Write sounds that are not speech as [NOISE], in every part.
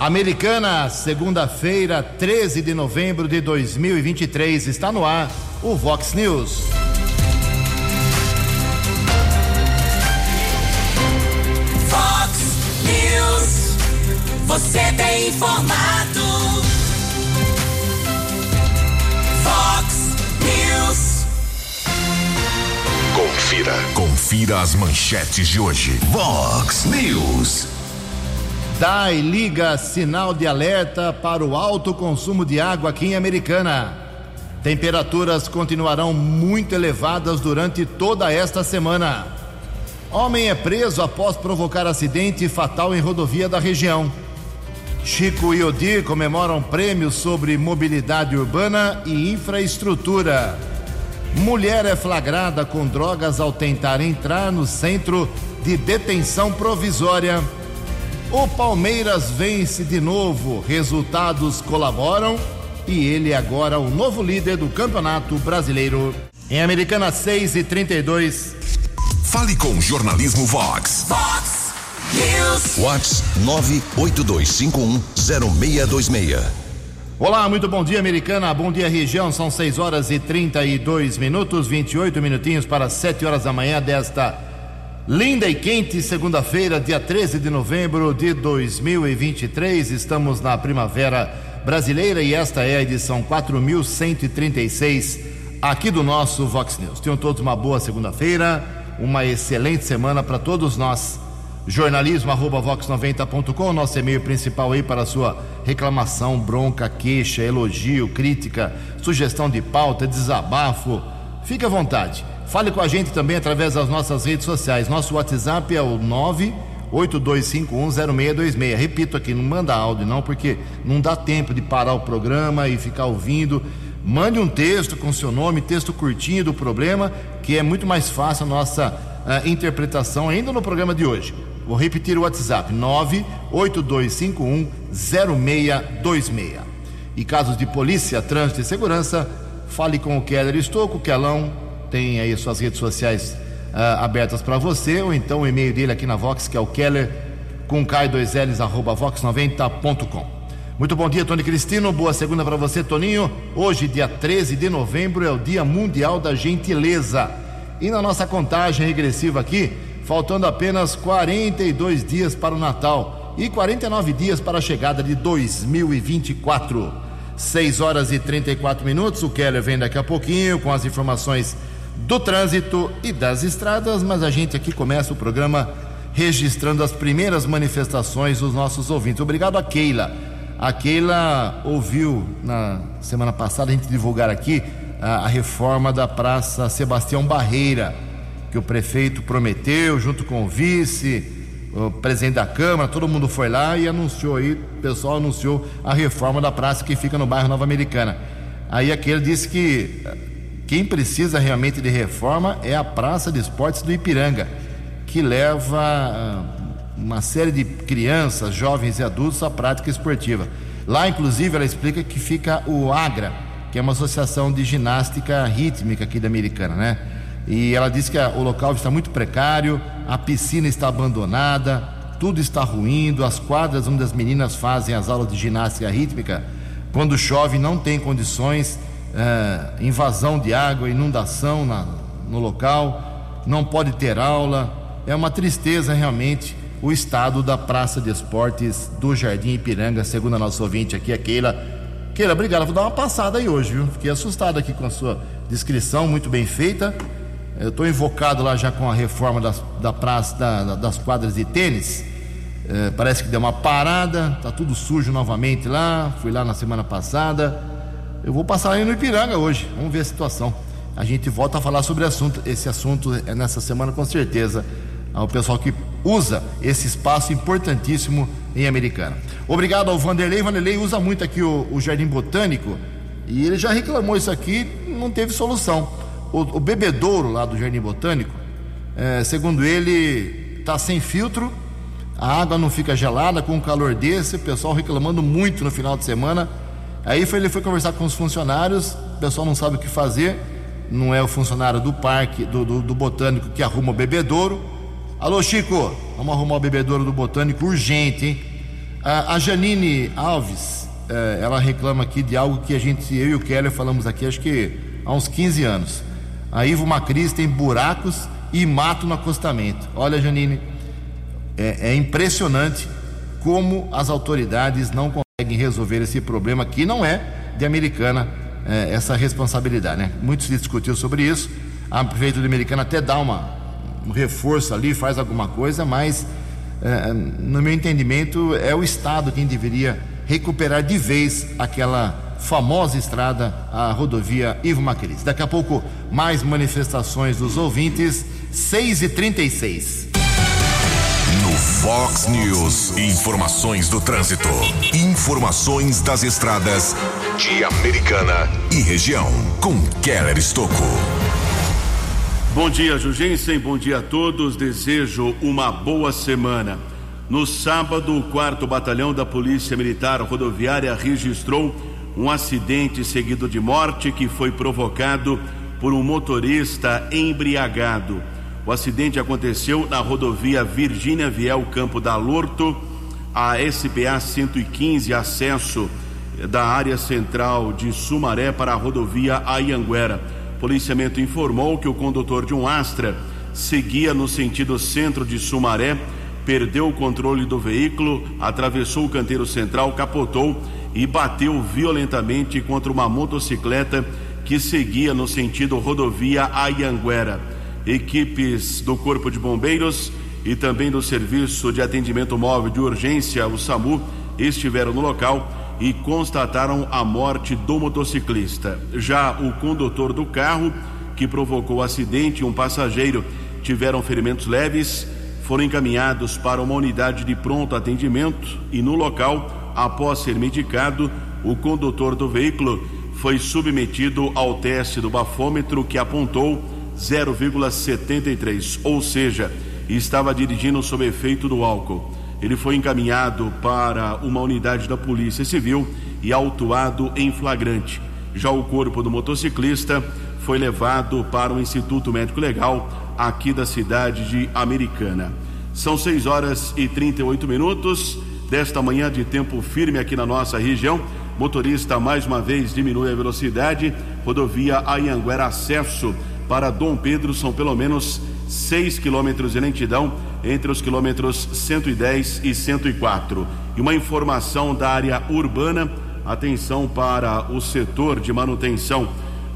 Americana, segunda-feira, 13 de novembro de 2023, está no ar o Vox News. Vox News, você tem informado. Vox News. Confira. Confira as manchetes de hoje. Vox News. DAI liga sinal de alerta para o alto consumo de água aqui em Americana. Temperaturas continuarão muito elevadas durante toda esta semana. Homem é preso após provocar acidente fatal em rodovia da região. Chico e Odir comemoram prêmios sobre mobilidade urbana e infraestrutura. Mulher é flagrada com drogas ao tentar entrar no centro de detenção provisória. O Palmeiras vence de novo, resultados colaboram e ele é agora o novo líder do Campeonato Brasileiro. Em Americana 6 e 32. Fale com o Jornalismo Vox. Vox News. Vox 982510626. Olá, muito bom dia, Americana. Bom dia, região. São 6 horas e 32 minutos, 28 minutinhos para 7 horas da manhã desta linda e quente segunda-feira, dia 13 de novembro de 2023. Estamos na primavera brasileira e esta é a edição 4136 aqui do nosso Vox News. Tenham todos uma boa segunda-feira, uma excelente semana para todos nós. Jornalismo arroba vox90.com, nosso e-mail principal aí para sua reclamação, bronca, queixa, elogio, crítica, sugestão de pauta, desabafo. Fique à vontade. Fale com a gente também através das nossas redes sociais. Nosso WhatsApp é o 982510626. Repito aqui, não manda áudio não, porque não dá tempo de parar o programa e ficar ouvindo. Mande um texto com seu nome, texto curtinho do problema, que é muito mais fácil a nossa uh, interpretação ainda no programa de hoje. Vou repetir o WhatsApp: 982510626. E casos de polícia, trânsito e segurança, fale com o Keller Estouco, Kelão tem aí suas redes sociais uh, abertas para você, ou então o e-mail dele aqui na Vox, que é o Keller com K2Ls, arroba vox90.com. Muito bom dia, Tony Cristino. Boa segunda para você, Toninho. Hoje, dia 13 de novembro, é o Dia Mundial da Gentileza. E na nossa contagem regressiva aqui, faltando apenas 42 dias para o Natal e 49 dias para a chegada de 2024. 6 horas e 34 minutos. O Keller vem daqui a pouquinho com as informações do trânsito e das estradas, mas a gente aqui começa o programa registrando as primeiras manifestações dos nossos ouvintes. Obrigado a Keila. A Keila ouviu na semana passada a gente divulgar aqui a, a reforma da Praça Sebastião Barreira, que o prefeito prometeu junto com o vice, o presidente da Câmara, todo mundo foi lá e anunciou aí, o pessoal anunciou a reforma da praça que fica no bairro Nova Americana. Aí aquele disse que quem precisa realmente de reforma é a Praça de Esportes do Ipiranga, que leva uma série de crianças, jovens e adultos à prática esportiva. Lá, inclusive, ela explica que fica o AGRA, que é uma associação de ginástica rítmica aqui da Americana, né? E ela diz que o local está muito precário, a piscina está abandonada, tudo está ruindo, as quadras onde as meninas fazem as aulas de ginástica rítmica, quando chove não tem condições, é, invasão de água, inundação na, no local, não pode ter aula. É uma tristeza realmente o estado da Praça de Esportes do Jardim Ipiranga, segundo a nossa ouvinte aqui, a Keila. Keila, obrigado. Vou dar uma passada aí hoje, viu? Fiquei assustado aqui com a sua descrição, muito bem feita. Eu estou invocado lá já com a reforma das, da praça, da, das quadras de tênis. É, parece que deu uma parada, tá tudo sujo novamente lá. Fui lá na semana passada. Eu vou passar aí no Ipiranga hoje. Vamos ver a situação. A gente volta a falar sobre assunto, esse assunto é nessa semana com certeza. Ao pessoal que usa esse espaço importantíssimo em Americana. Obrigado ao Vanderlei. Vanderlei usa muito aqui o, o Jardim Botânico e ele já reclamou isso aqui, não teve solução. O, o bebedouro lá do Jardim Botânico, é, segundo ele, está sem filtro, a água não fica gelada com o calor desse, o pessoal reclamando muito no final de semana. Aí foi, ele foi conversar com os funcionários, o pessoal não sabe o que fazer, não é o funcionário do parque, do, do, do botânico que arruma o bebedouro. Alô, Chico, vamos arrumar o bebedouro do botânico urgente, hein? A, a Janine Alves, eh, ela reclama aqui de algo que a gente, eu e o Keller falamos aqui, acho que há uns 15 anos. A Ivo Macris tem buracos e mato no acostamento. Olha, Janine, é, é impressionante como as autoridades não conseguem resolver esse problema que não é de Americana é, essa responsabilidade, né? Muito se discutiu sobre isso. A prefeitura Americana até dá uma, um reforço ali, faz alguma coisa, mas é, no meu entendimento é o Estado quem deveria recuperar de vez aquela famosa estrada, a rodovia Ivo Macris. Daqui a pouco mais manifestações dos ouvintes, 6 e 36 No Fox News, informações do trânsito, informações das estradas de Americana e região, com Keller Estocco. Bom dia, Jugensen. Bom dia a todos. Desejo uma boa semana. No sábado, o 4 Batalhão da Polícia Militar Rodoviária registrou um acidente seguido de morte que foi provocado por um motorista embriagado. O acidente aconteceu na rodovia Virgínia Viel Campo da Lorto, a SPA 115, acesso da área central de Sumaré para a rodovia Ayanguera. Policiamento informou que o condutor de um Astra seguia no sentido centro de Sumaré, perdeu o controle do veículo, atravessou o canteiro central, capotou e bateu violentamente contra uma motocicleta que seguia no sentido rodovia Ayanguera. Equipes do Corpo de Bombeiros e também do Serviço de Atendimento Móvel de Urgência, o SAMU, estiveram no local e constataram a morte do motociclista. Já o condutor do carro, que provocou o acidente, e um passageiro tiveram ferimentos leves, foram encaminhados para uma unidade de pronto atendimento e no local, após ser medicado, o condutor do veículo foi submetido ao teste do bafômetro que apontou 0,73, ou seja, estava dirigindo sob efeito do álcool. Ele foi encaminhado para uma unidade da Polícia Civil e autuado em flagrante. Já o corpo do motociclista foi levado para o Instituto Médico Legal aqui da cidade de Americana. São 6 horas e 38 minutos desta manhã de tempo firme aqui na nossa região. Motorista mais uma vez diminui a velocidade. Rodovia Ayanguera acesso para Dom Pedro são pelo menos 6 quilômetros de lentidão entre os quilômetros 110 e 104. E uma informação da área urbana, atenção para o setor de manutenção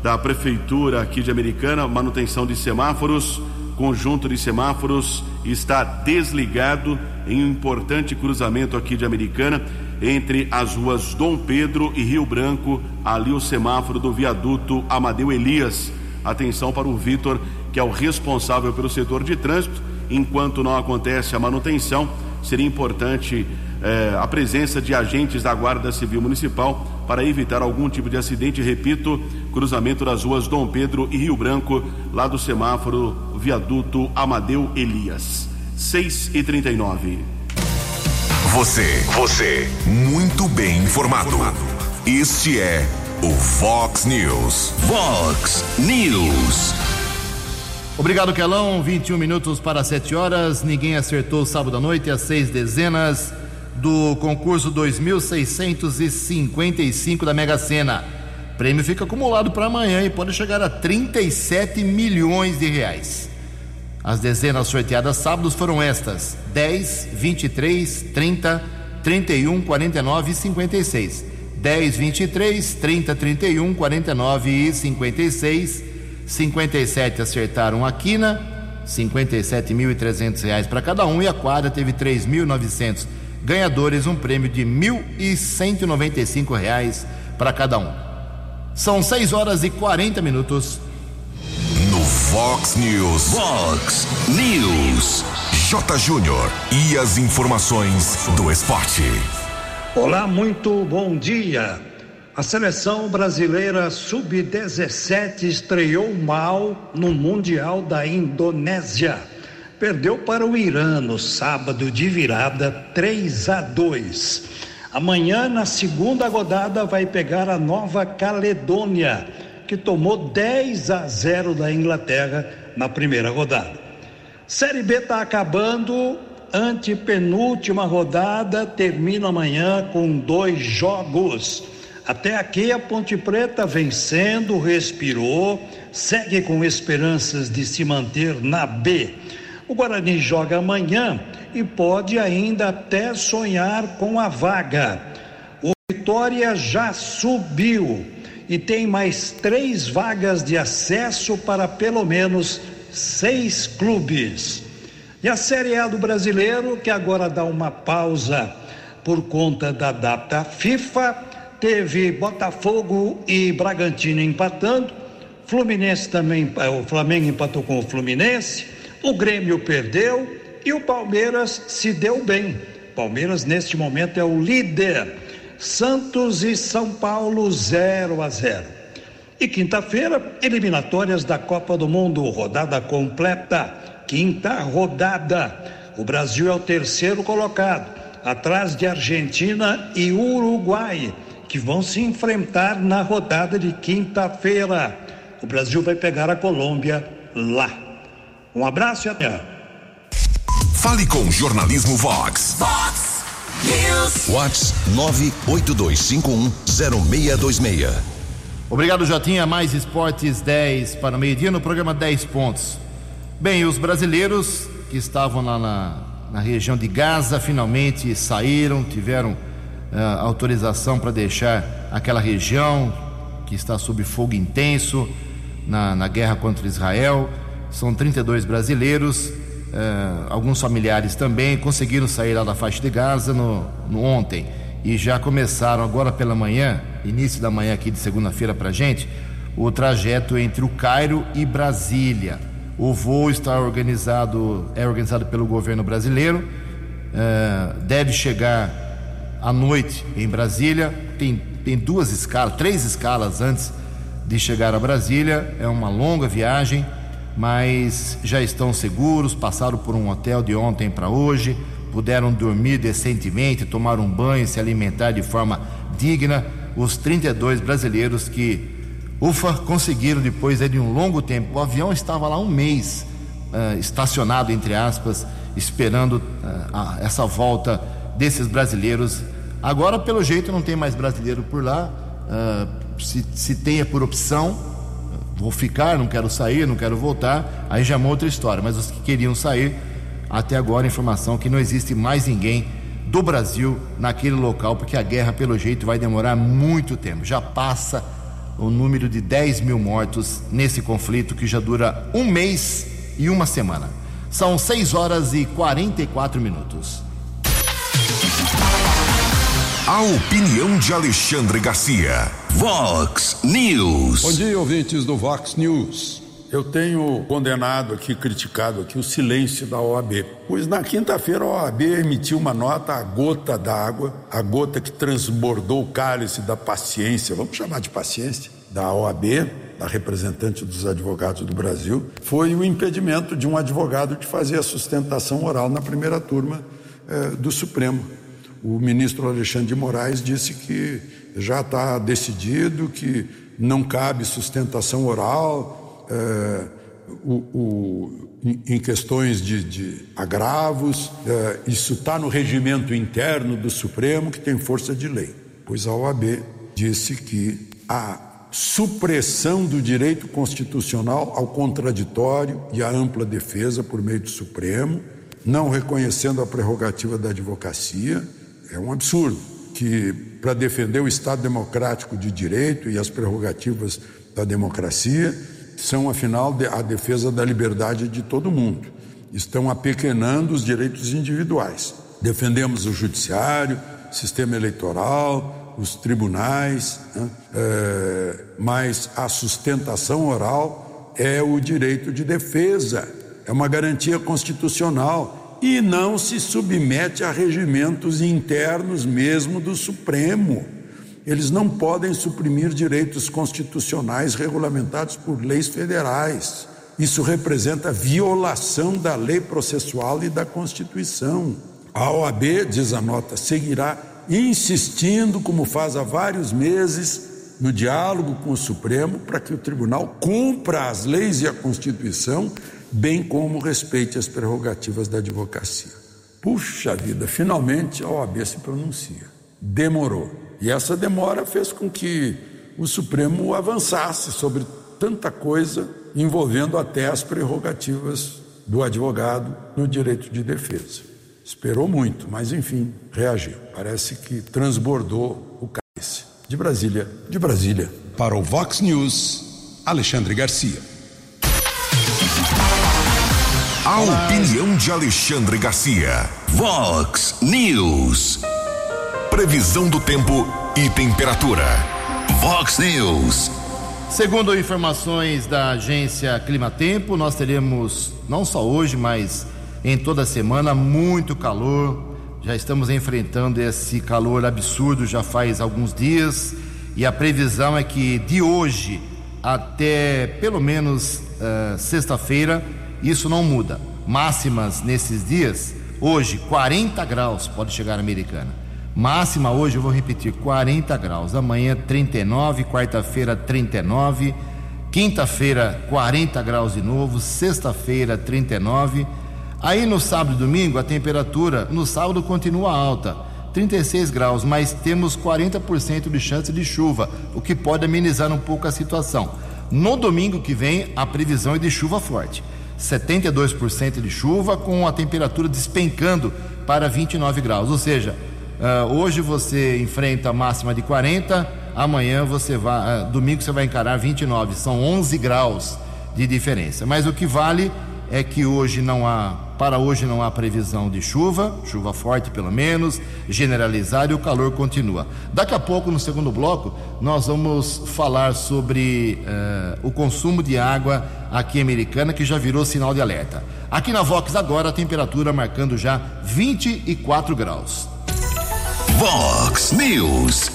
da prefeitura aqui de Americana, manutenção de semáforos, conjunto de semáforos está desligado em um importante cruzamento aqui de Americana entre as ruas Dom Pedro e Rio Branco, ali o semáforo do viaduto Amadeu Elias. Atenção para o Vitor, que é o responsável pelo setor de trânsito enquanto não acontece a manutenção, seria importante eh, a presença de agentes da Guarda Civil Municipal para evitar algum tipo de acidente. Repito, cruzamento das ruas Dom Pedro e Rio Branco, lá do semáforo viaduto Amadeu Elias. 6 e 39 Você, você, muito bem informado. Este é o Fox News. Fox News. Obrigado, Kelão. 21 minutos para 7 horas. Ninguém acertou sábado à noite as seis dezenas do concurso 2655 da Mega Sena. Prêmio fica acumulado para amanhã e pode chegar a 37 milhões de reais. As dezenas sorteadas sábados foram estas: 10, 23, 30, 31, 49 e 56. 10, 23, 30, 31, 49 e 56. 57 acertaram a quina, 57.300 reais para cada um e a quadra teve 3.900 ganhadores, um prêmio de 1.195 reais para cada um. São 6 horas e 40 minutos. No Fox News. Fox News. J. Júnior e as informações do esporte. Olá, muito bom dia. A seleção brasileira sub-17 estreou mal no Mundial da Indonésia. Perdeu para o Irã no sábado de virada 3 a 2. Amanhã, na segunda rodada, vai pegar a Nova Caledônia, que tomou 10 a 0 da Inglaterra na primeira rodada. Série B está acabando. Antepenúltima rodada termina amanhã com dois jogos. Até aqui a Ponte Preta vencendo, respirou, segue com esperanças de se manter na B. O Guarani joga amanhã e pode ainda até sonhar com a vaga. O Vitória já subiu e tem mais três vagas de acesso para pelo menos seis clubes. E a Série A do brasileiro, que agora dá uma pausa por conta da data FIFA, teve Botafogo e Bragantino empatando, Fluminense também, eh, o Flamengo empatou com o Fluminense, o Grêmio perdeu e o Palmeiras se deu bem. Palmeiras neste momento é o líder. Santos e São Paulo 0 a 0. E quinta-feira, eliminatórias da Copa do Mundo, rodada completa quinta rodada. O Brasil é o terceiro colocado, atrás de Argentina e Uruguai, que vão se enfrentar na rodada de quinta-feira. O Brasil vai pegar a Colômbia lá. Um abraço e até. Fale com o Jornalismo Vox. Vox News. Vox 982510626. Obrigado, Jotinha. Mais esportes 10 para o meio-dia no programa 10 pontos. Bem, os brasileiros que estavam lá na, na região de Gaza finalmente saíram, tiveram uh, autorização para deixar aquela região que está sob fogo intenso na, na guerra contra Israel. São 32 brasileiros, uh, alguns familiares também conseguiram sair lá da faixa de Gaza no, no ontem e já começaram agora pela manhã, início da manhã aqui de segunda-feira para gente, o trajeto entre o Cairo e Brasília. O voo está organizado, é organizado pelo governo brasileiro, é, deve chegar à noite em Brasília. Tem, tem duas escalas, três escalas antes de chegar a Brasília. É uma longa viagem, mas já estão seguros. Passaram por um hotel de ontem para hoje, puderam dormir decentemente, tomar um banho, se alimentar de forma digna. Os 32 brasileiros que Ufa, conseguiram depois de um longo tempo. O avião estava lá um mês, uh, estacionado, entre aspas, esperando uh, essa volta desses brasileiros. Agora, pelo jeito, não tem mais brasileiro por lá. Uh, se, se tenha por opção, vou ficar, não quero sair, não quero voltar, aí já é uma outra história. Mas os que queriam sair, até agora, informação que não existe mais ninguém do Brasil naquele local, porque a guerra, pelo jeito, vai demorar muito tempo. Já passa o número de 10 mil mortos nesse conflito que já dura um mês e uma semana. São 6 horas e 44 minutos. A opinião de Alexandre Garcia. Vox News. Bom dia, ouvintes do Vox News. Eu tenho condenado aqui, criticado aqui o silêncio da OAB. Pois na quinta-feira a OAB emitiu uma nota, a gota d'água, a gota que transbordou o cálice da paciência, vamos chamar de paciência, da OAB, da representante dos advogados do Brasil, foi o impedimento de um advogado de fazer a sustentação oral na primeira turma eh, do Supremo. O ministro Alexandre de Moraes disse que já está decidido que não cabe sustentação oral, o, o, em questões de, de agravos, é, isso está no regimento interno do Supremo, que tem força de lei. Pois a OAB disse que a supressão do direito constitucional ao contraditório e à ampla defesa por meio do Supremo, não reconhecendo a prerrogativa da advocacia, é um absurdo. Que para defender o Estado democrático de direito e as prerrogativas da democracia, são, afinal, a defesa da liberdade de todo mundo. Estão apequenando os direitos individuais. Defendemos o judiciário, sistema eleitoral, os tribunais, né? é, mas a sustentação oral é o direito de defesa, é uma garantia constitucional e não se submete a regimentos internos mesmo do Supremo. Eles não podem suprimir direitos constitucionais regulamentados por leis federais. Isso representa violação da lei processual e da Constituição. A OAB, diz a nota, seguirá insistindo, como faz há vários meses, no diálogo com o Supremo para que o tribunal cumpra as leis e a Constituição, bem como respeite as prerrogativas da advocacia. Puxa vida, finalmente a OAB se pronuncia. Demorou. E essa demora fez com que o Supremo avançasse sobre tanta coisa envolvendo até as prerrogativas do advogado no direito de defesa. Esperou muito, mas enfim, reagiu. Parece que transbordou o cálice. De Brasília, de Brasília. Para o Vox News, Alexandre Garcia. A opinião de Alexandre Garcia. Vox News. Previsão do tempo e temperatura. Vox News. Segundo informações da agência Climatempo, nós teremos não só hoje, mas em toda a semana muito calor. Já estamos enfrentando esse calor absurdo já faz alguns dias e a previsão é que de hoje até pelo menos uh, sexta-feira isso não muda. Máximas nesses dias, hoje 40 graus pode chegar na Americana. Máxima hoje, eu vou repetir, 40 graus. Amanhã 39, quarta-feira 39, quinta-feira 40 graus de novo, sexta-feira 39. Aí no sábado e domingo a temperatura no sábado continua alta, 36 graus, mas temos 40% de chance de chuva, o que pode amenizar um pouco a situação. No domingo que vem a previsão é de chuva forte. 72% de chuva com a temperatura despencando para 29 graus, ou seja, Uh, hoje você enfrenta a máxima de 40, amanhã você vai, uh, domingo você vai encarar 29, são 11 graus de diferença. Mas o que vale é que hoje não há, para hoje não há previsão de chuva, chuva forte pelo menos, generalizada e o calor continua. Daqui a pouco, no segundo bloco, nós vamos falar sobre uh, o consumo de água aqui Americana, que já virou sinal de alerta. Aqui na Vox agora a temperatura marcando já 24 graus. Vox News.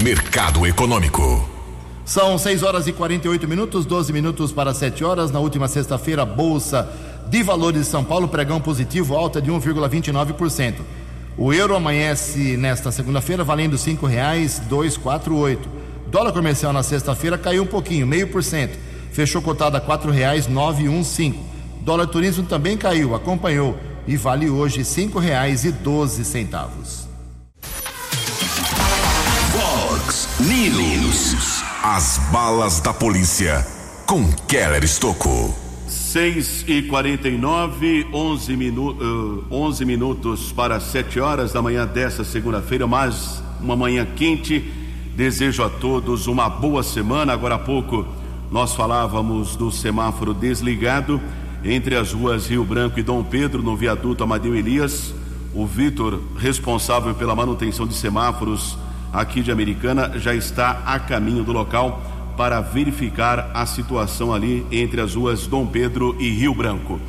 Mercado Econômico. São 6 horas e 48 minutos, 12 minutos para 7 horas. Na última sexta-feira, a Bolsa de Valores de São Paulo pregão positivo, alta de 1,29%. O euro amanhece nesta segunda-feira valendo R$ 5,248. Dólar comercial na sexta-feira caiu um pouquinho, meio por cento. Fechou cotado a R$ 4,915. Dólar turismo também caiu, acompanhou e vale hoje R$ 5,12. News. As balas da polícia com Keller Estocou. 6 e 49 11, minu uh, 11 minutos para 7 horas da manhã desta segunda-feira, mais uma manhã quente. Desejo a todos uma boa semana. Agora há pouco nós falávamos do semáforo desligado entre as ruas Rio Branco e Dom Pedro, no viaduto Amadeu Elias. O Vitor, responsável pela manutenção de semáforos aqui de Americana já está a caminho do local para verificar a situação ali entre as ruas Dom Pedro e Rio Branco.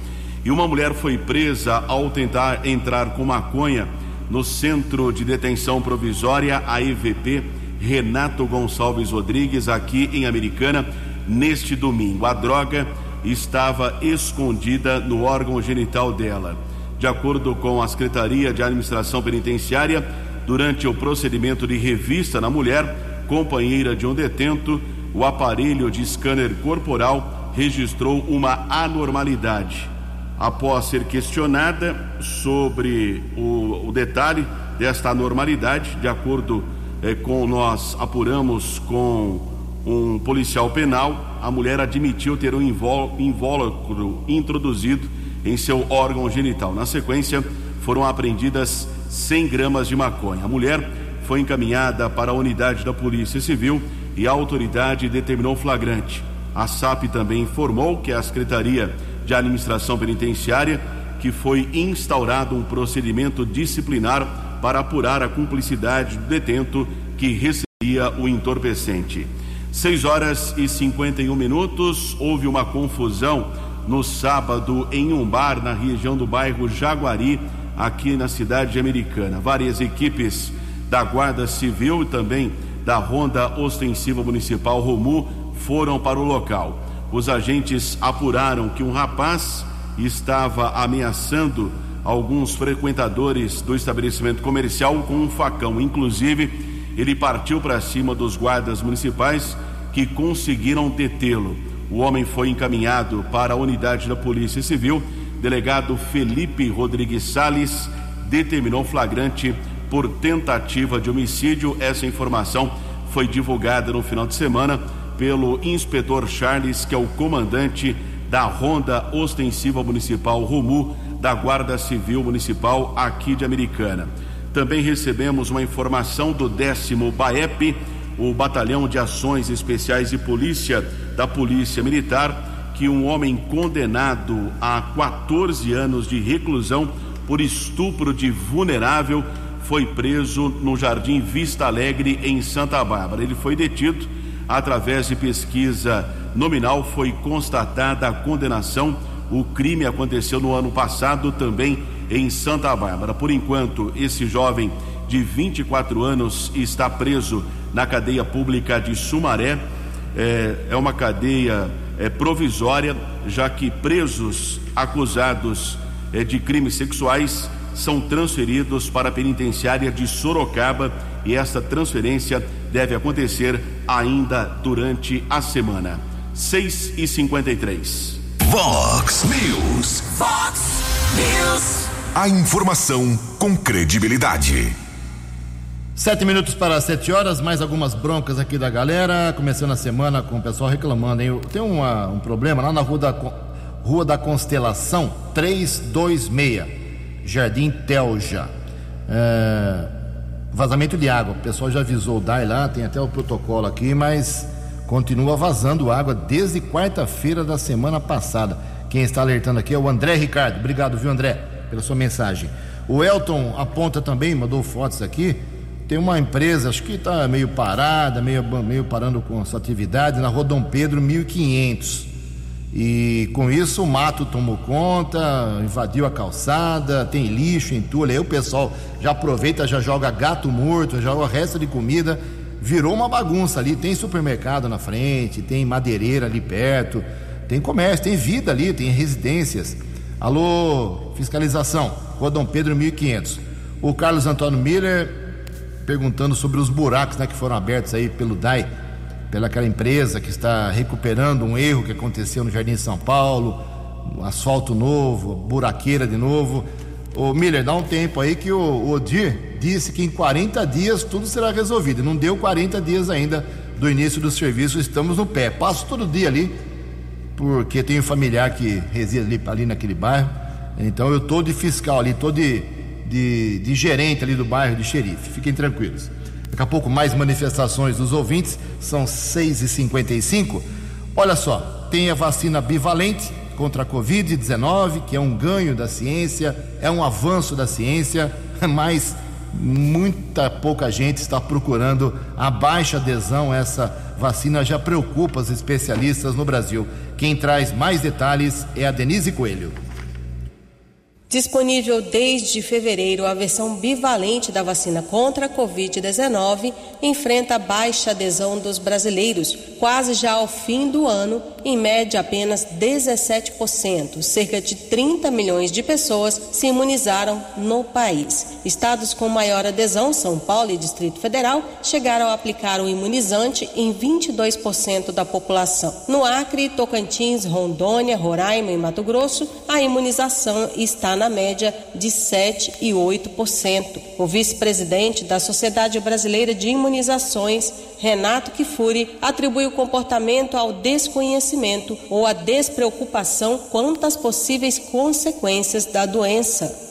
E uma mulher foi presa ao tentar entrar com maconha no Centro de Detenção Provisória, a EVP Renato Gonçalves Rodrigues, aqui em Americana, neste domingo. A droga estava escondida no órgão genital dela. De acordo com a Secretaria de Administração Penitenciária, Durante o procedimento de revista na mulher, companheira de um detento, o aparelho de scanner corporal registrou uma anormalidade. Após ser questionada sobre o, o detalhe desta anormalidade, de acordo eh, com nós apuramos com um policial penal, a mulher admitiu ter um invólucro introduzido em seu órgão genital. Na sequência, foram apreendidas 100 gramas de maconha. A mulher foi encaminhada para a unidade da Polícia Civil e a autoridade determinou flagrante. A SAP também informou que a Secretaria de Administração Penitenciária que foi instaurado um procedimento disciplinar para apurar a cumplicidade do detento que recebia o entorpecente. 6 horas e 51 minutos, houve uma confusão no sábado em um bar na região do bairro Jaguari, aqui na cidade americana. Várias equipes da Guarda Civil e também da Ronda Ostensiva Municipal Romu foram para o local. Os agentes apuraram que um rapaz estava ameaçando alguns frequentadores do estabelecimento comercial com um facão. Inclusive, ele partiu para cima dos guardas municipais que conseguiram detê-lo. O homem foi encaminhado para a unidade da Polícia Civil delegado Felipe Rodrigues Sales determinou flagrante por tentativa de homicídio. Essa informação foi divulgada no final de semana pelo inspetor Charles, que é o comandante da Ronda Ostensiva Municipal Rumu da Guarda Civil Municipal aqui de Americana. Também recebemos uma informação do décimo BAEP, o Batalhão de Ações Especiais de Polícia da Polícia Militar, que um homem condenado a 14 anos de reclusão por estupro de vulnerável foi preso no Jardim Vista Alegre, em Santa Bárbara. Ele foi detido através de pesquisa nominal, foi constatada a condenação. O crime aconteceu no ano passado também em Santa Bárbara. Por enquanto, esse jovem de 24 anos está preso na cadeia pública de Sumaré. É, é uma cadeia é, provisória, já que presos acusados é, de crimes sexuais são transferidos para a penitenciária de Sorocaba e esta transferência deve acontecer ainda durante a semana. 6 e 53 Vox News. Fox News. A informação com credibilidade. Sete minutos para sete horas, mais algumas broncas aqui da galera. Começando a semana com o pessoal reclamando, hein? Tem uma, um problema lá na Rua da, Rua da Constelação 326, Jardim Telja. É, vazamento de água. O pessoal já avisou o DAI lá, tem até o protocolo aqui, mas continua vazando água desde quarta-feira da semana passada. Quem está alertando aqui é o André Ricardo. Obrigado, viu, André, pela sua mensagem. O Elton aponta também, mandou fotos aqui. Tem uma empresa, acho que está meio parada, meio, meio parando com a sua atividade, na Rua Dom Pedro 1500. E com isso o mato tomou conta, invadiu a calçada, tem lixo, entulho. Aí o pessoal já aproveita, já joga gato morto, joga o resto de comida. Virou uma bagunça ali. Tem supermercado na frente, tem madeireira ali perto, tem comércio, tem vida ali, tem residências. Alô, fiscalização, Rua Dom Pedro 1500. O Carlos Antônio Miller perguntando sobre os buracos né, que foram abertos aí pelo DAI, pelaquela empresa que está recuperando um erro que aconteceu no Jardim São Paulo, um asfalto novo, buraqueira de novo. Ô Miller, dá um tempo aí que o Odir disse que em 40 dias tudo será resolvido. Não deu 40 dias ainda do início do serviço, estamos no pé. Passo todo dia ali, porque tenho familiar que reside ali, ali naquele bairro. Então eu tô de fiscal ali, tô de de, de gerente ali do bairro de xerife. Fiquem tranquilos. Daqui a pouco mais manifestações dos ouvintes, são 6h55. Olha só, tem a vacina bivalente contra a Covid-19, que é um ganho da ciência, é um avanço da ciência, [LAUGHS] mas muita pouca gente está procurando a baixa adesão a essa vacina, já preocupa os especialistas no Brasil. Quem traz mais detalhes é a Denise Coelho. Disponível desde fevereiro, a versão bivalente da vacina contra a Covid-19 enfrenta baixa adesão dos brasileiros, quase já ao fim do ano, em média apenas 17%. Cerca de 30 milhões de pessoas se imunizaram no país. Estados com maior adesão, São Paulo e Distrito Federal, chegaram a aplicar o imunizante em 22% da população. No Acre, Tocantins, Rondônia, Roraima e Mato Grosso, a imunização está na média de 7 e 8%. O vice-presidente da Sociedade Brasileira de Imunizações, Renato Kifuri, atribui o comportamento ao desconhecimento ou à despreocupação quanto às possíveis consequências da doença.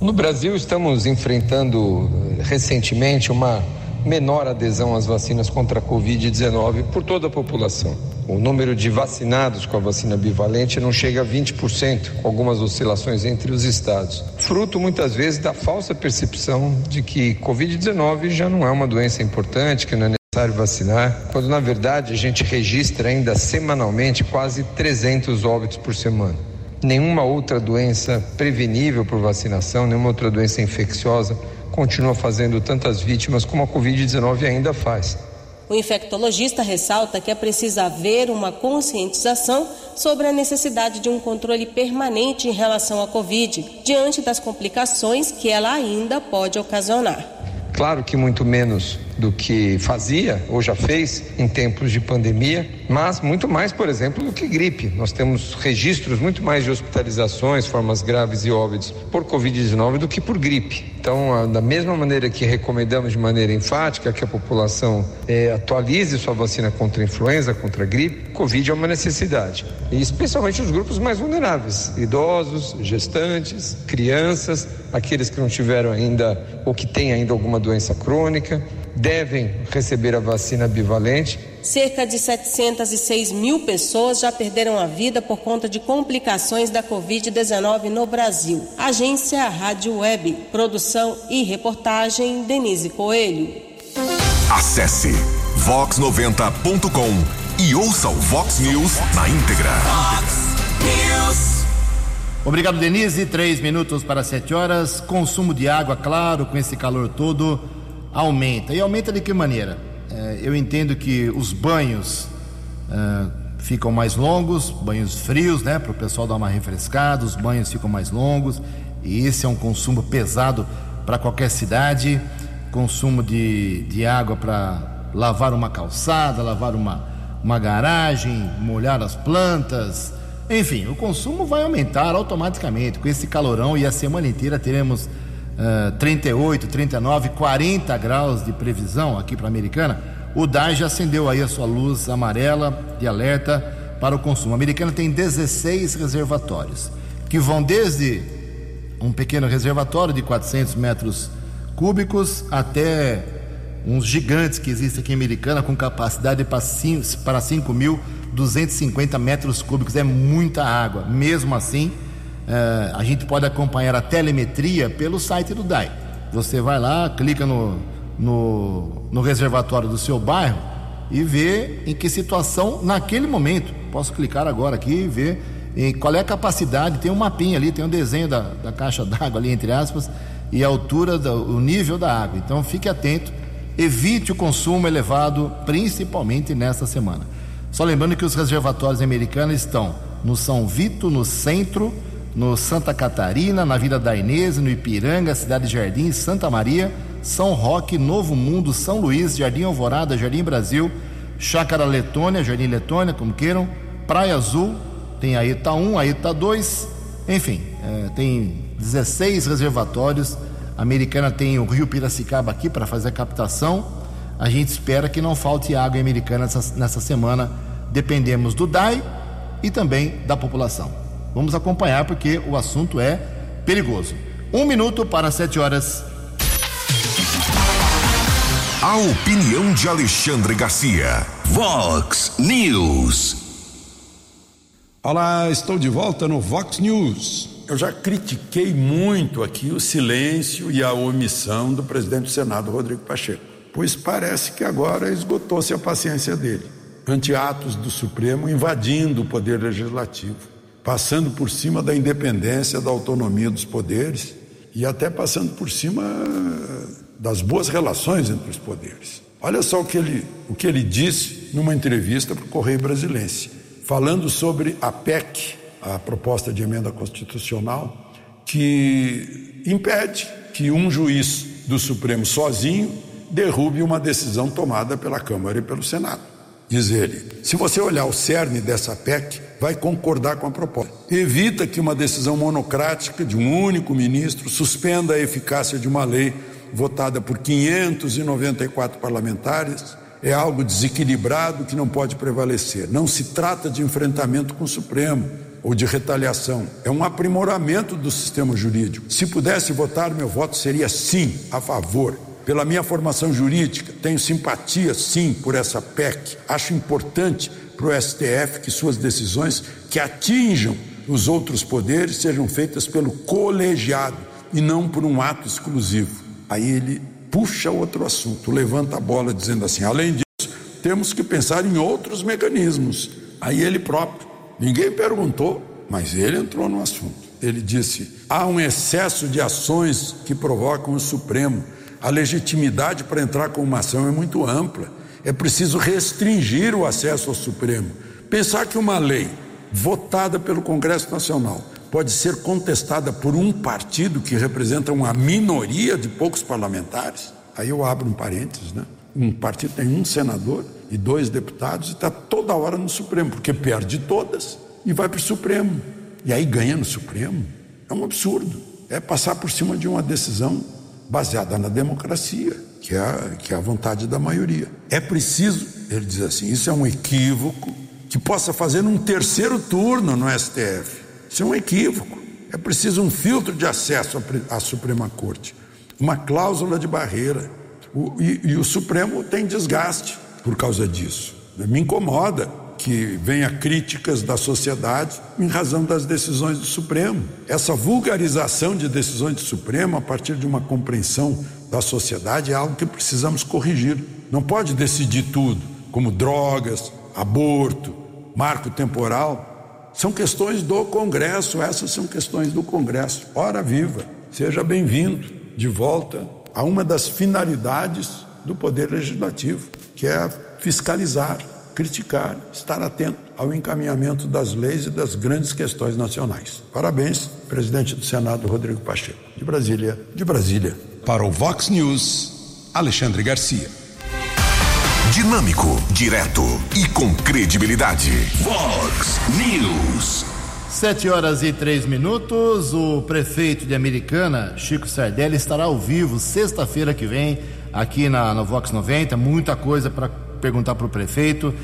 No Brasil, estamos enfrentando eh, recentemente uma menor adesão às vacinas contra a Covid-19 por toda a população. O número de vacinados com a vacina bivalente não chega a 20%, com algumas oscilações entre os estados. Fruto muitas vezes da falsa percepção de que Covid-19 já não é uma doença importante, que não é necessário vacinar, quando na verdade a gente registra ainda semanalmente quase 300 óbitos por semana. Nenhuma outra doença prevenível por vacinação, nenhuma outra doença infecciosa continua fazendo tantas vítimas como a Covid-19 ainda faz. O infectologista ressalta que é preciso haver uma conscientização sobre a necessidade de um controle permanente em relação à Covid, diante das complicações que ela ainda pode ocasionar. Claro que muito menos do que fazia ou já fez em tempos de pandemia, mas muito mais, por exemplo, do que gripe. Nós temos registros muito mais de hospitalizações, formas graves e óbitos por Covid-19 do que por gripe. Então, da mesma maneira que recomendamos de maneira enfática que a população é, atualize sua vacina contra a influenza, contra a gripe, Covid é uma necessidade. E especialmente os grupos mais vulneráveis: idosos, gestantes, crianças, aqueles que não tiveram ainda ou que têm ainda alguma doença crônica, devem receber a vacina bivalente. Cerca de 706 mil pessoas já perderam a vida por conta de complicações da Covid-19 no Brasil. Agência Rádio Web. Produção e reportagem Denise Coelho. Acesse vox90.com e ouça o Vox News na íntegra. Vox News. Obrigado, Denise. Três minutos para sete horas. Consumo de água, claro, com esse calor todo, aumenta. E aumenta de que maneira? É, eu entendo que os banhos é, ficam mais longos, banhos frios, né? Para o pessoal dar uma refrescada, os banhos ficam mais longos. E esse é um consumo pesado para qualquer cidade. Consumo de, de água para lavar uma calçada, lavar uma, uma garagem, molhar as plantas. Enfim, o consumo vai aumentar automaticamente. Com esse calorão e a semana inteira teremos uh, 38, 39, 40 graus de previsão aqui para a Americana. O DAI já acendeu aí a sua luz amarela de alerta para o consumo. A Americana tem 16 reservatórios, que vão desde um pequeno reservatório de 400 metros cúbicos até uns gigantes que existem aqui em Americana com capacidade para 5.250 metros cúbicos. É muita água. Mesmo assim, é, a gente pode acompanhar a telemetria pelo site do DAI. Você vai lá, clica no, no, no reservatório do seu bairro e vê em que situação naquele momento. Posso clicar agora aqui e ver em qual é a capacidade. Tem um mapinha ali, tem um desenho da, da caixa [LAUGHS] d'água ali, entre aspas, e a altura, do, o nível da água. Então fique atento Evite o consumo elevado, principalmente nesta semana. Só lembrando que os reservatórios americanos estão no São Vito, no centro, no Santa Catarina, na Vila da Inês, no Ipiranga, Cidade Jardim, Santa Maria, São Roque, Novo Mundo, São Luís, Jardim Alvorada, Jardim Brasil, Chácara Letônia, Jardim Letônia, como queiram, Praia Azul, tem a ETA 1, a ETA 2, enfim, é, tem 16 reservatórios a americana tem o rio Piracicaba aqui para fazer a captação. A gente espera que não falte água em americana nessa, nessa semana. Dependemos do DAI e também da população. Vamos acompanhar porque o assunto é perigoso. Um minuto para sete horas. A opinião de Alexandre Garcia. Vox News. Olá, estou de volta no Vox News. Eu já critiquei muito aqui o silêncio e a omissão do presidente do Senado, Rodrigo Pacheco, pois parece que agora esgotou-se a paciência dele ante atos do Supremo invadindo o poder legislativo, passando por cima da independência, da autonomia dos poderes e até passando por cima das boas relações entre os poderes. Olha só o que ele, o que ele disse numa entrevista para o Correio Brasilense, falando sobre a PEC, a proposta de emenda constitucional que impede que um juiz do Supremo sozinho derrube uma decisão tomada pela Câmara e pelo Senado. Diz ele: se você olhar o cerne dessa PEC, vai concordar com a proposta. Evita que uma decisão monocrática de um único ministro suspenda a eficácia de uma lei votada por 594 parlamentares. É algo desequilibrado que não pode prevalecer. Não se trata de enfrentamento com o Supremo, ou de retaliação. É um aprimoramento do sistema jurídico. Se pudesse votar, meu voto seria sim, a favor. Pela minha formação jurídica, tenho simpatia sim por essa PEC. Acho importante para o STF que suas decisões que atinjam os outros poderes sejam feitas pelo colegiado e não por um ato exclusivo. Aí ele puxa outro assunto, levanta a bola dizendo assim: além disso, temos que pensar em outros mecanismos. Aí ele próprio Ninguém perguntou, mas ele entrou no assunto. Ele disse: há um excesso de ações que provocam o Supremo. A legitimidade para entrar com uma ação é muito ampla. É preciso restringir o acesso ao Supremo. Pensar que uma lei votada pelo Congresso Nacional pode ser contestada por um partido que representa uma minoria de poucos parlamentares. Aí eu abro um parênteses, né? Um partido tem um senador e dois deputados e está toda hora no Supremo, porque perde todas e vai para o Supremo. E aí ganha no Supremo. É um absurdo. É passar por cima de uma decisão baseada na democracia, que é, a, que é a vontade da maioria. É preciso, ele diz assim, isso é um equívoco que possa fazer um terceiro turno no STF. Isso é um equívoco. É preciso um filtro de acesso à Suprema Corte, uma cláusula de barreira. O, e, e o Supremo tem desgaste por causa disso. Me incomoda que venha críticas da sociedade em razão das decisões do Supremo. Essa vulgarização de decisões do Supremo a partir de uma compreensão da sociedade é algo que precisamos corrigir. Não pode decidir tudo, como drogas, aborto, marco temporal. São questões do Congresso, essas são questões do Congresso. Ora viva, seja bem-vindo de volta a uma das finalidades do Poder Legislativo, que é fiscalizar criticar, estar atento ao encaminhamento das leis e das grandes questões nacionais. Parabéns, presidente do Senado, Rodrigo Pacheco. De Brasília, de Brasília. Para o Vox News, Alexandre Garcia. Dinâmico, direto e com credibilidade. Vox News. Sete horas e três minutos. O prefeito de Americana, Chico Sardelli, estará ao vivo sexta-feira que vem aqui na, no Vox 90. Muita coisa para perguntar para o prefeito.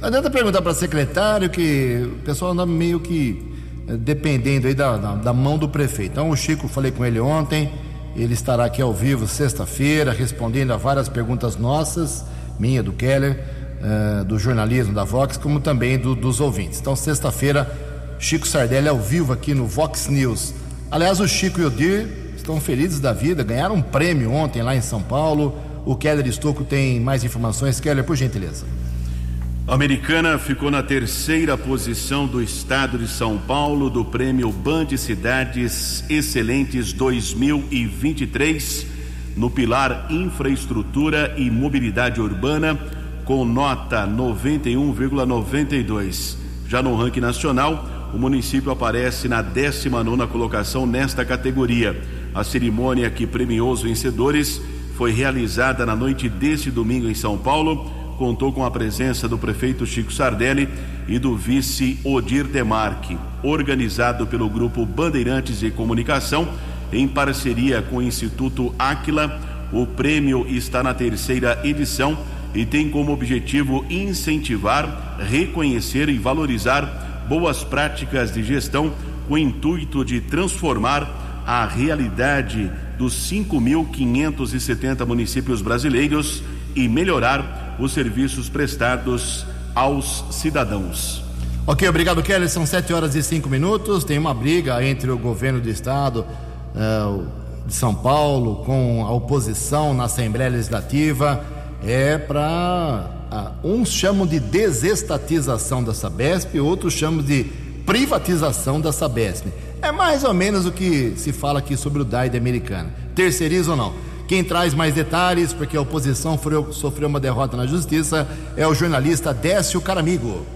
Não adianta perguntar para secretário, que o pessoal anda meio que eh, dependendo aí da, da, da, mão do prefeito. Então, o Chico, falei com ele ontem, ele estará aqui ao vivo sexta-feira, respondendo a várias perguntas nossas, minha, do Keller, uh, do jornalismo da Vox, como também do, dos ouvintes. Então, sexta-feira, Chico Sardelli ao vivo aqui no Vox News. Aliás, o Chico e o Dir estão felizes da vida, ganharam um prêmio ontem lá em São Paulo o Keller Estocco tem mais informações. Keller, por gentileza. A americana ficou na terceira posição do estado de São Paulo do prêmio Band Cidades Excelentes 2023 no pilar Infraestrutura e Mobilidade Urbana com nota 91,92. Já no ranking nacional, o município aparece na 19 colocação nesta categoria. A cerimônia que premiou os vencedores foi realizada na noite deste domingo em São Paulo. Contou com a presença do prefeito Chico Sardelli e do vice Odir Demarque, organizado pelo grupo Bandeirantes de Comunicação, em parceria com o Instituto Áquila. O prêmio está na terceira edição e tem como objetivo incentivar, reconhecer e valorizar boas práticas de gestão com o intuito de transformar a realidade dos 5.570 municípios brasileiros e melhorar os serviços prestados aos cidadãos. Ok, obrigado, Kelly. São 7 horas e 5 minutos. Tem uma briga entre o governo do estado uh, de São Paulo com a oposição na Assembleia Legislativa. É para. Uh, uns chamam de desestatização da Sabesp, outros chamam de privatização da Sabesp. É mais ou menos o que se fala aqui sobre o DAI da Americana. Terceiriza ou não? Quem traz mais detalhes, porque a oposição sofreu uma derrota na justiça, é o jornalista Décio Caramigo.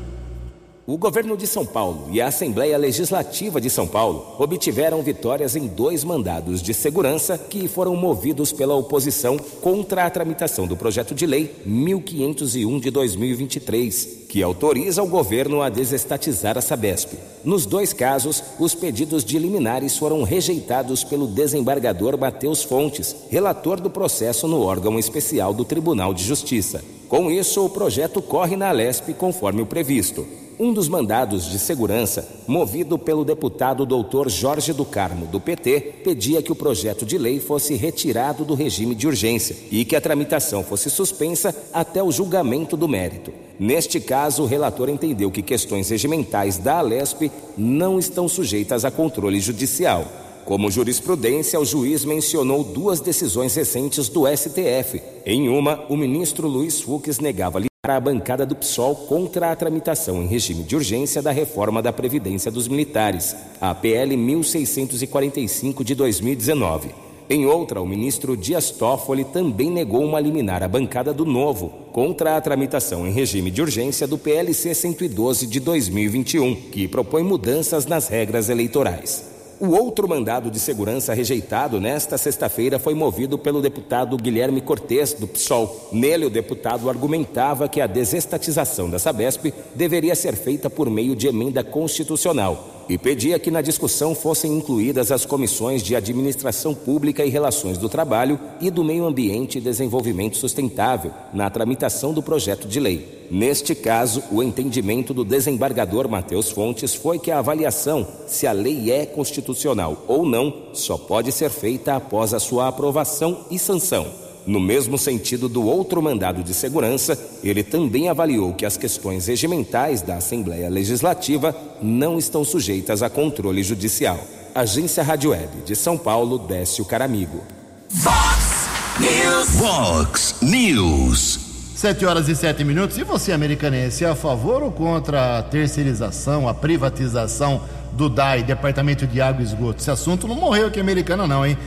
O governo de São Paulo e a Assembleia Legislativa de São Paulo obtiveram vitórias em dois mandados de segurança que foram movidos pela oposição contra a tramitação do projeto de lei 1501 de 2023, que autoriza o governo a desestatizar a Sabesp. Nos dois casos, os pedidos de liminares foram rejeitados pelo desembargador Mateus Fontes, relator do processo no órgão especial do Tribunal de Justiça. Com isso, o projeto corre na Alesp conforme o previsto. Um dos mandados de segurança, movido pelo deputado doutor Jorge do Carmo, do PT, pedia que o projeto de lei fosse retirado do regime de urgência e que a tramitação fosse suspensa até o julgamento do mérito. Neste caso, o relator entendeu que questões regimentais da Alesp não estão sujeitas a controle judicial. Como jurisprudência, o juiz mencionou duas decisões recentes do STF. Em uma, o ministro Luiz Fux negava a bancada do PSOL contra a tramitação em regime de urgência da reforma da Previdência dos Militares, a PL 1645 de 2019. Em outra, o ministro Dias Toffoli também negou uma liminar à bancada do Novo contra a tramitação em regime de urgência do PLC 112 de 2021, que propõe mudanças nas regras eleitorais. O outro mandado de segurança rejeitado nesta sexta-feira foi movido pelo deputado Guilherme Cortes, do PSOL. Nele, o deputado argumentava que a desestatização da Sabesp deveria ser feita por meio de emenda constitucional e pedia que na discussão fossem incluídas as comissões de Administração Pública e Relações do Trabalho e do Meio Ambiente e Desenvolvimento Sustentável na tramitação do projeto de lei. Neste caso, o entendimento do desembargador Matheus Fontes foi que a avaliação se a lei é constitucional ou não só pode ser feita após a sua aprovação e sanção. No mesmo sentido do outro mandado de segurança, ele também avaliou que as questões regimentais da Assembleia Legislativa não estão sujeitas a controle judicial. Agência Rádio Web de São Paulo, Décio Caramigo. Vox News. Vox News. Sete horas e sete minutos. E você, americanense, é a favor ou contra a terceirização, a privatização do DAI, Departamento de Água e Esgoto? Esse assunto não morreu aqui americano, não, hein?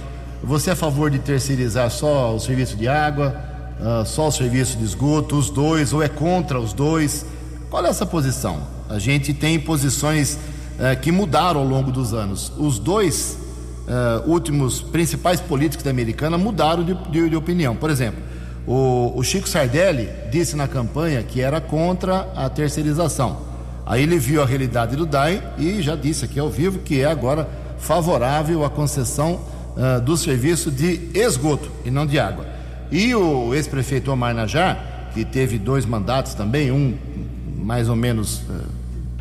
Você é a favor de terceirizar só o serviço de água, uh, só o serviço de esgoto, os dois, ou é contra os dois? Qual é essa posição? A gente tem posições uh, que mudaram ao longo dos anos. Os dois uh, últimos principais políticos da americana mudaram de, de, de opinião. Por exemplo, o, o, Chico Sardelli disse na campanha que era contra a terceirização. Aí ele viu a realidade do DAI e já disse aqui ao vivo que é agora favorável à concessão uh, do serviço de esgoto e não de água. E o ex-prefeito Omar Najar, que teve dois mandatos também, um mais ou menos uh,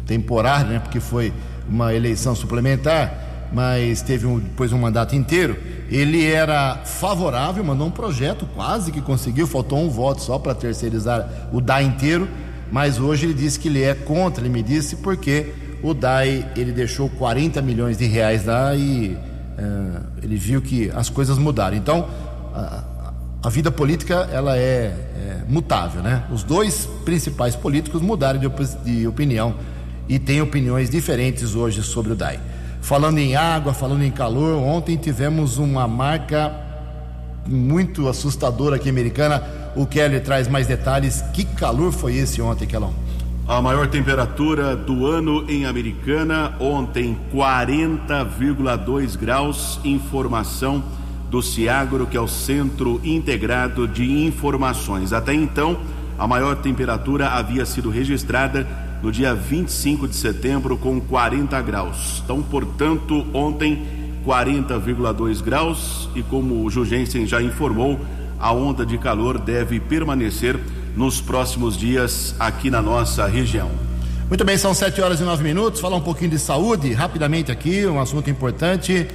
temporário, né, porque foi uma eleição suplementar, mas teve um, depois um mandato inteiro. Ele era favorável, mandou um projeto, quase que conseguiu, faltou um voto só para terceirizar o DAI inteiro, mas hoje ele disse que ele é contra, ele me disse, porque o DAI ele deixou 40 milhões de reais lá e é, ele viu que as coisas mudaram. Então, a, a vida política ela é, é, mutável, né? Os dois principais políticos mudaram de, op de opinião e têm opiniões diferentes hoje sobre o DAI. Falando em água, falando em calor, ontem tivemos uma marca muito assustadora aqui americana. O Kelly traz mais detalhes. Que calor foi esse ontem, Kelão? A maior temperatura do ano em Americana, ontem 40,2 graus. Informação do Ciagro, que é o Centro Integrado de Informações. Até então, a maior temperatura havia sido registrada no dia 25 de setembro, com 40 graus. Então, portanto, ontem 40,2 graus. E como o Jugensen já informou, a onda de calor deve permanecer nos próximos dias aqui na nossa região. Muito bem, são 7 horas e 9 minutos. Falar um pouquinho de saúde, rapidamente aqui, um assunto importante.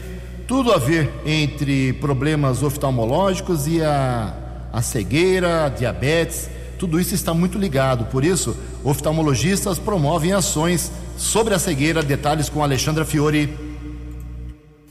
Tudo a ver entre problemas oftalmológicos e a, a cegueira, a diabetes. Tudo isso está muito ligado. Por isso, oftalmologistas promovem ações sobre a cegueira. Detalhes com Alexandra Fiore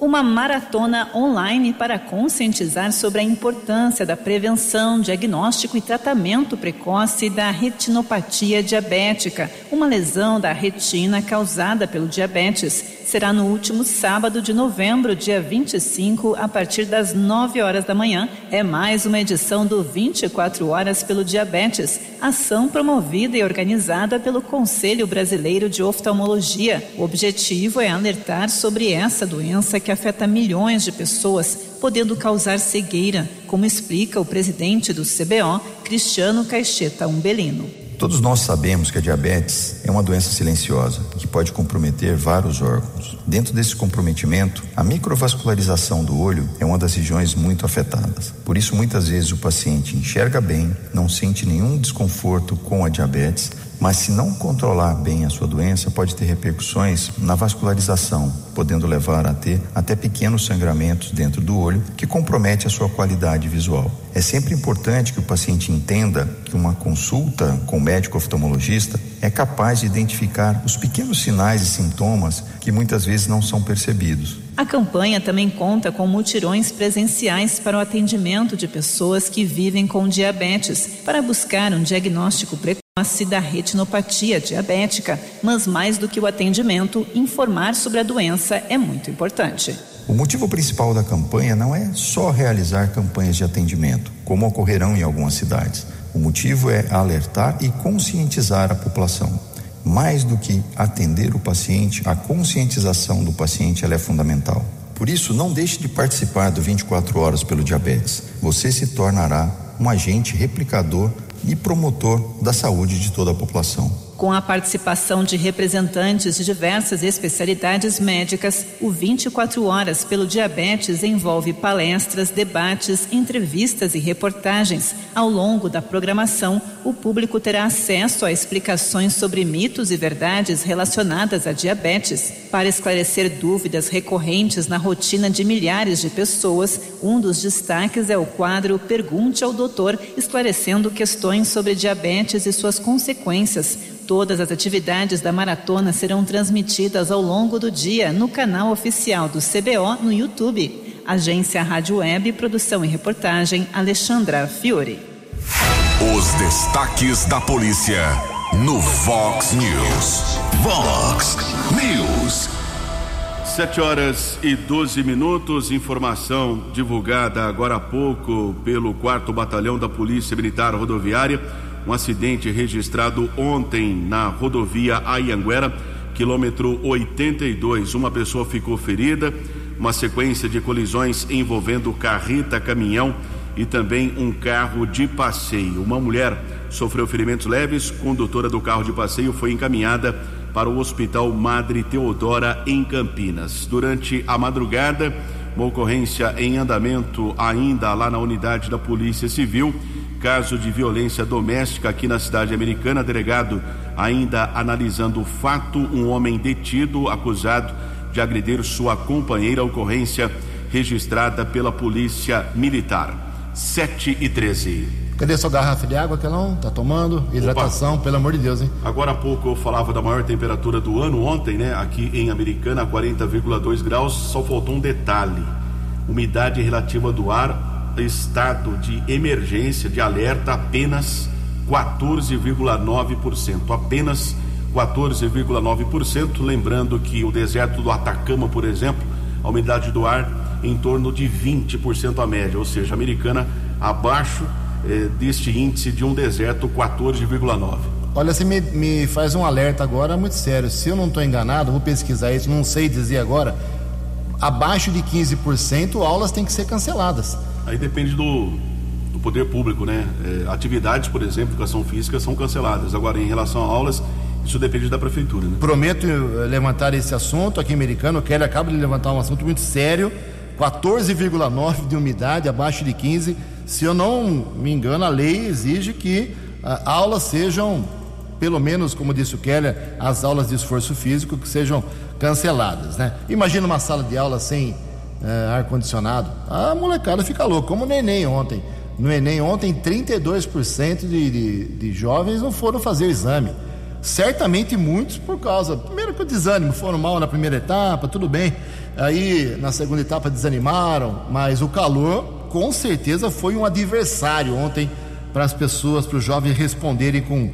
uma maratona online para conscientizar sobre a importância da prevenção, diagnóstico e tratamento precoce da retinopatia diabética, uma lesão da retina causada pelo diabetes será no último sábado de novembro, dia 25, a partir das 9 horas da manhã. É mais uma edição do 24 Horas pelo Diabetes, ação promovida e organizada pelo Conselho Brasileiro de Oftalmologia. O objetivo é alertar sobre essa doença que afeta milhões de pessoas, podendo causar cegueira, como explica o presidente do CBO, Cristiano Caixeta Umbelino. Todos nós sabemos que a diabetes é uma doença silenciosa que pode comprometer vários órgãos. Dentro desse comprometimento, a microvascularização do olho é uma das regiões muito afetadas. Por isso, muitas vezes o paciente enxerga bem, não sente nenhum desconforto com a diabetes, mas se não controlar bem a sua doença, pode ter repercussões na vascularização, podendo levar a ter até pequenos sangramentos dentro do olho, que compromete a sua qualidade visual. É sempre importante que o paciente entenda que uma consulta com o médico oftalmologista é capaz de identificar os pequenos sinais e sintomas que muitas vezes não são percebidos. A campanha também conta com mutirões presenciais para o atendimento de pessoas que vivem com diabetes, para buscar um diagnóstico precoce da retinopatia diabética, mas mais do que o atendimento, informar sobre a doença é muito importante. O motivo principal da campanha não é só realizar campanhas de atendimento, como ocorrerão em algumas cidades. O motivo é alertar e conscientizar a população. Mais do que atender o paciente, a conscientização do paciente é fundamental. Por isso, não deixe de participar do 24 Horas pelo Diabetes. Você se tornará um agente replicador e promotor da saúde de toda a população. Com a participação de representantes de diversas especialidades médicas, o 24 Horas pelo Diabetes envolve palestras, debates, entrevistas e reportagens. Ao longo da programação, o público terá acesso a explicações sobre mitos e verdades relacionadas à diabetes. Para esclarecer dúvidas recorrentes na rotina de milhares de pessoas, um dos destaques é o quadro Pergunte ao Doutor, esclarecendo questões sobre diabetes e suas consequências. Todas as atividades da maratona serão transmitidas ao longo do dia no canal oficial do CBO no YouTube. Agência Rádio Web, produção e reportagem Alexandra Fiore. Os destaques da polícia no Vox News. Vox News. Sete horas e 12 minutos. Informação divulgada agora há pouco pelo 4 Batalhão da Polícia Militar Rodoviária um acidente registrado ontem na rodovia Ayanguera, quilômetro 82. Uma pessoa ficou ferida, uma sequência de colisões envolvendo carreta, caminhão e também um carro de passeio. Uma mulher sofreu ferimentos leves, condutora do carro de passeio foi encaminhada para o Hospital Madre Teodora em Campinas. Durante a madrugada, uma ocorrência em andamento ainda lá na unidade da Polícia Civil caso de violência doméstica aqui na cidade americana. Delegado ainda analisando o fato, um homem detido acusado de agredir sua companheira. Ocorrência registrada pela Polícia Militar. 7 e 13. Cadê sua garrafa de água, Quelão? Tá tomando? Hidratação, Opa. pelo amor de Deus, hein? Agora há pouco eu falava da maior temperatura do ano ontem, né? Aqui em Americana, 40,2 graus. Só faltou um detalhe: umidade relativa do ar estado de emergência, de alerta, apenas 14,9%. Apenas 14,9%. Lembrando que o deserto do Atacama, por exemplo, a umidade do ar em torno de 20% a média, ou seja, americana abaixo eh, deste índice de um deserto 14,9%. Olha, você me, me, faz um alerta agora muito sério. Se eu não estou enganado, vou pesquisar isso, não sei dizer agora. Abaixo de 15%, aulas têm que ser canceladas. Aí depende do, do poder público, né? É, atividades, por exemplo, educação física, são canceladas. Agora, em relação a aulas, isso depende da prefeitura. Né? Prometo eh, levantar esse assunto aqui Americano. O Kelly acaba de levantar um assunto muito sério. 14,9 de umidade, abaixo de 15. Se eu não me engano, a lei exige que uh, aulas sejam, pelo menos, como disse o Keller, as aulas de esforço físico que sejam canceladas, né? Imagina uma sala de aula sem é, ar-condicionado. A molecada fica louca, como no Enem ontem. No Enem ontem, 32% de, de, de jovens não foram fazer o exame. Certamente muitos por causa, primeiro que o desânimo, foram mal na primeira etapa, tudo bem. Aí na segunda etapa desanimaram, mas o calor com certeza foi um adversário ontem para as pessoas, para os jovens responderem com,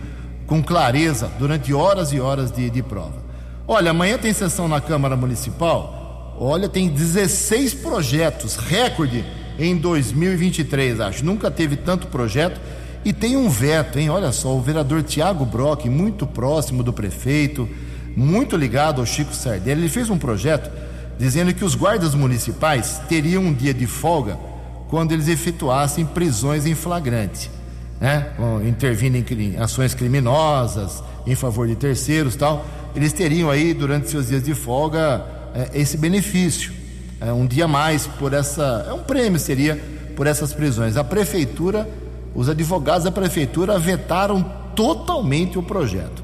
com clareza durante horas e horas de, de prova. Olha, amanhã tem sessão na Câmara Municipal Olha, tem 16 projetos, recorde em 2023, acho. Nunca teve tanto projeto. E tem um veto, hein? Olha só, o vereador Tiago Brock, muito próximo do prefeito, muito ligado ao Chico Sardelli, ele fez um projeto dizendo que os guardas municipais teriam um dia de folga quando eles efetuassem prisões em flagrante, né? Intervindo em ações criminosas, em favor de terceiros tal. Eles teriam aí, durante seus dias de folga, é, esse benefício. É, um dia mais por essa. É um prêmio, seria, por essas prisões. A prefeitura, os advogados da prefeitura vetaram totalmente o projeto.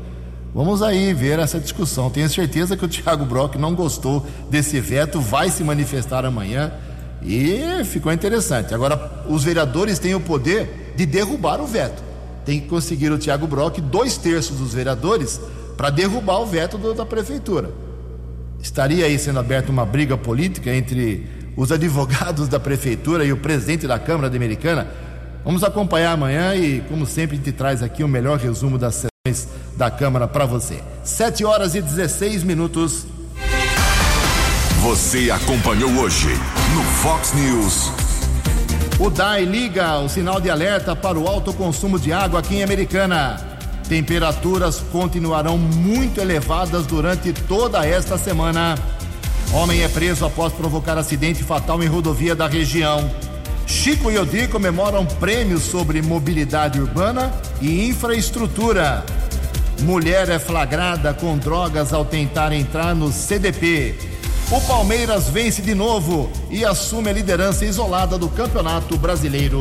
Vamos aí ver essa discussão. Tenho certeza que o Tiago Brock não gostou desse veto, vai se manifestar amanhã e ficou interessante. Agora, os vereadores têm o poder de derrubar o veto. Tem que conseguir o Tiago Brock dois terços dos vereadores para derrubar o veto do, da prefeitura. Estaria aí sendo aberta uma briga política entre os [LAUGHS] advogados da prefeitura e o presidente da Câmara de Americana? Vamos acompanhar amanhã e, como sempre, a gente traz aqui o melhor resumo das sessões da Câmara para você. 7 horas e 16 minutos. Você acompanhou hoje no Fox News. O DAI liga o sinal de alerta para o alto consumo de água aqui em Americana. Temperaturas continuarão muito elevadas durante toda esta semana. Homem é preso após provocar acidente fatal em rodovia da região. Chico e Odi comemoram prêmios sobre mobilidade urbana e infraestrutura. Mulher é flagrada com drogas ao tentar entrar no CDP. O Palmeiras vence de novo e assume a liderança isolada do Campeonato Brasileiro.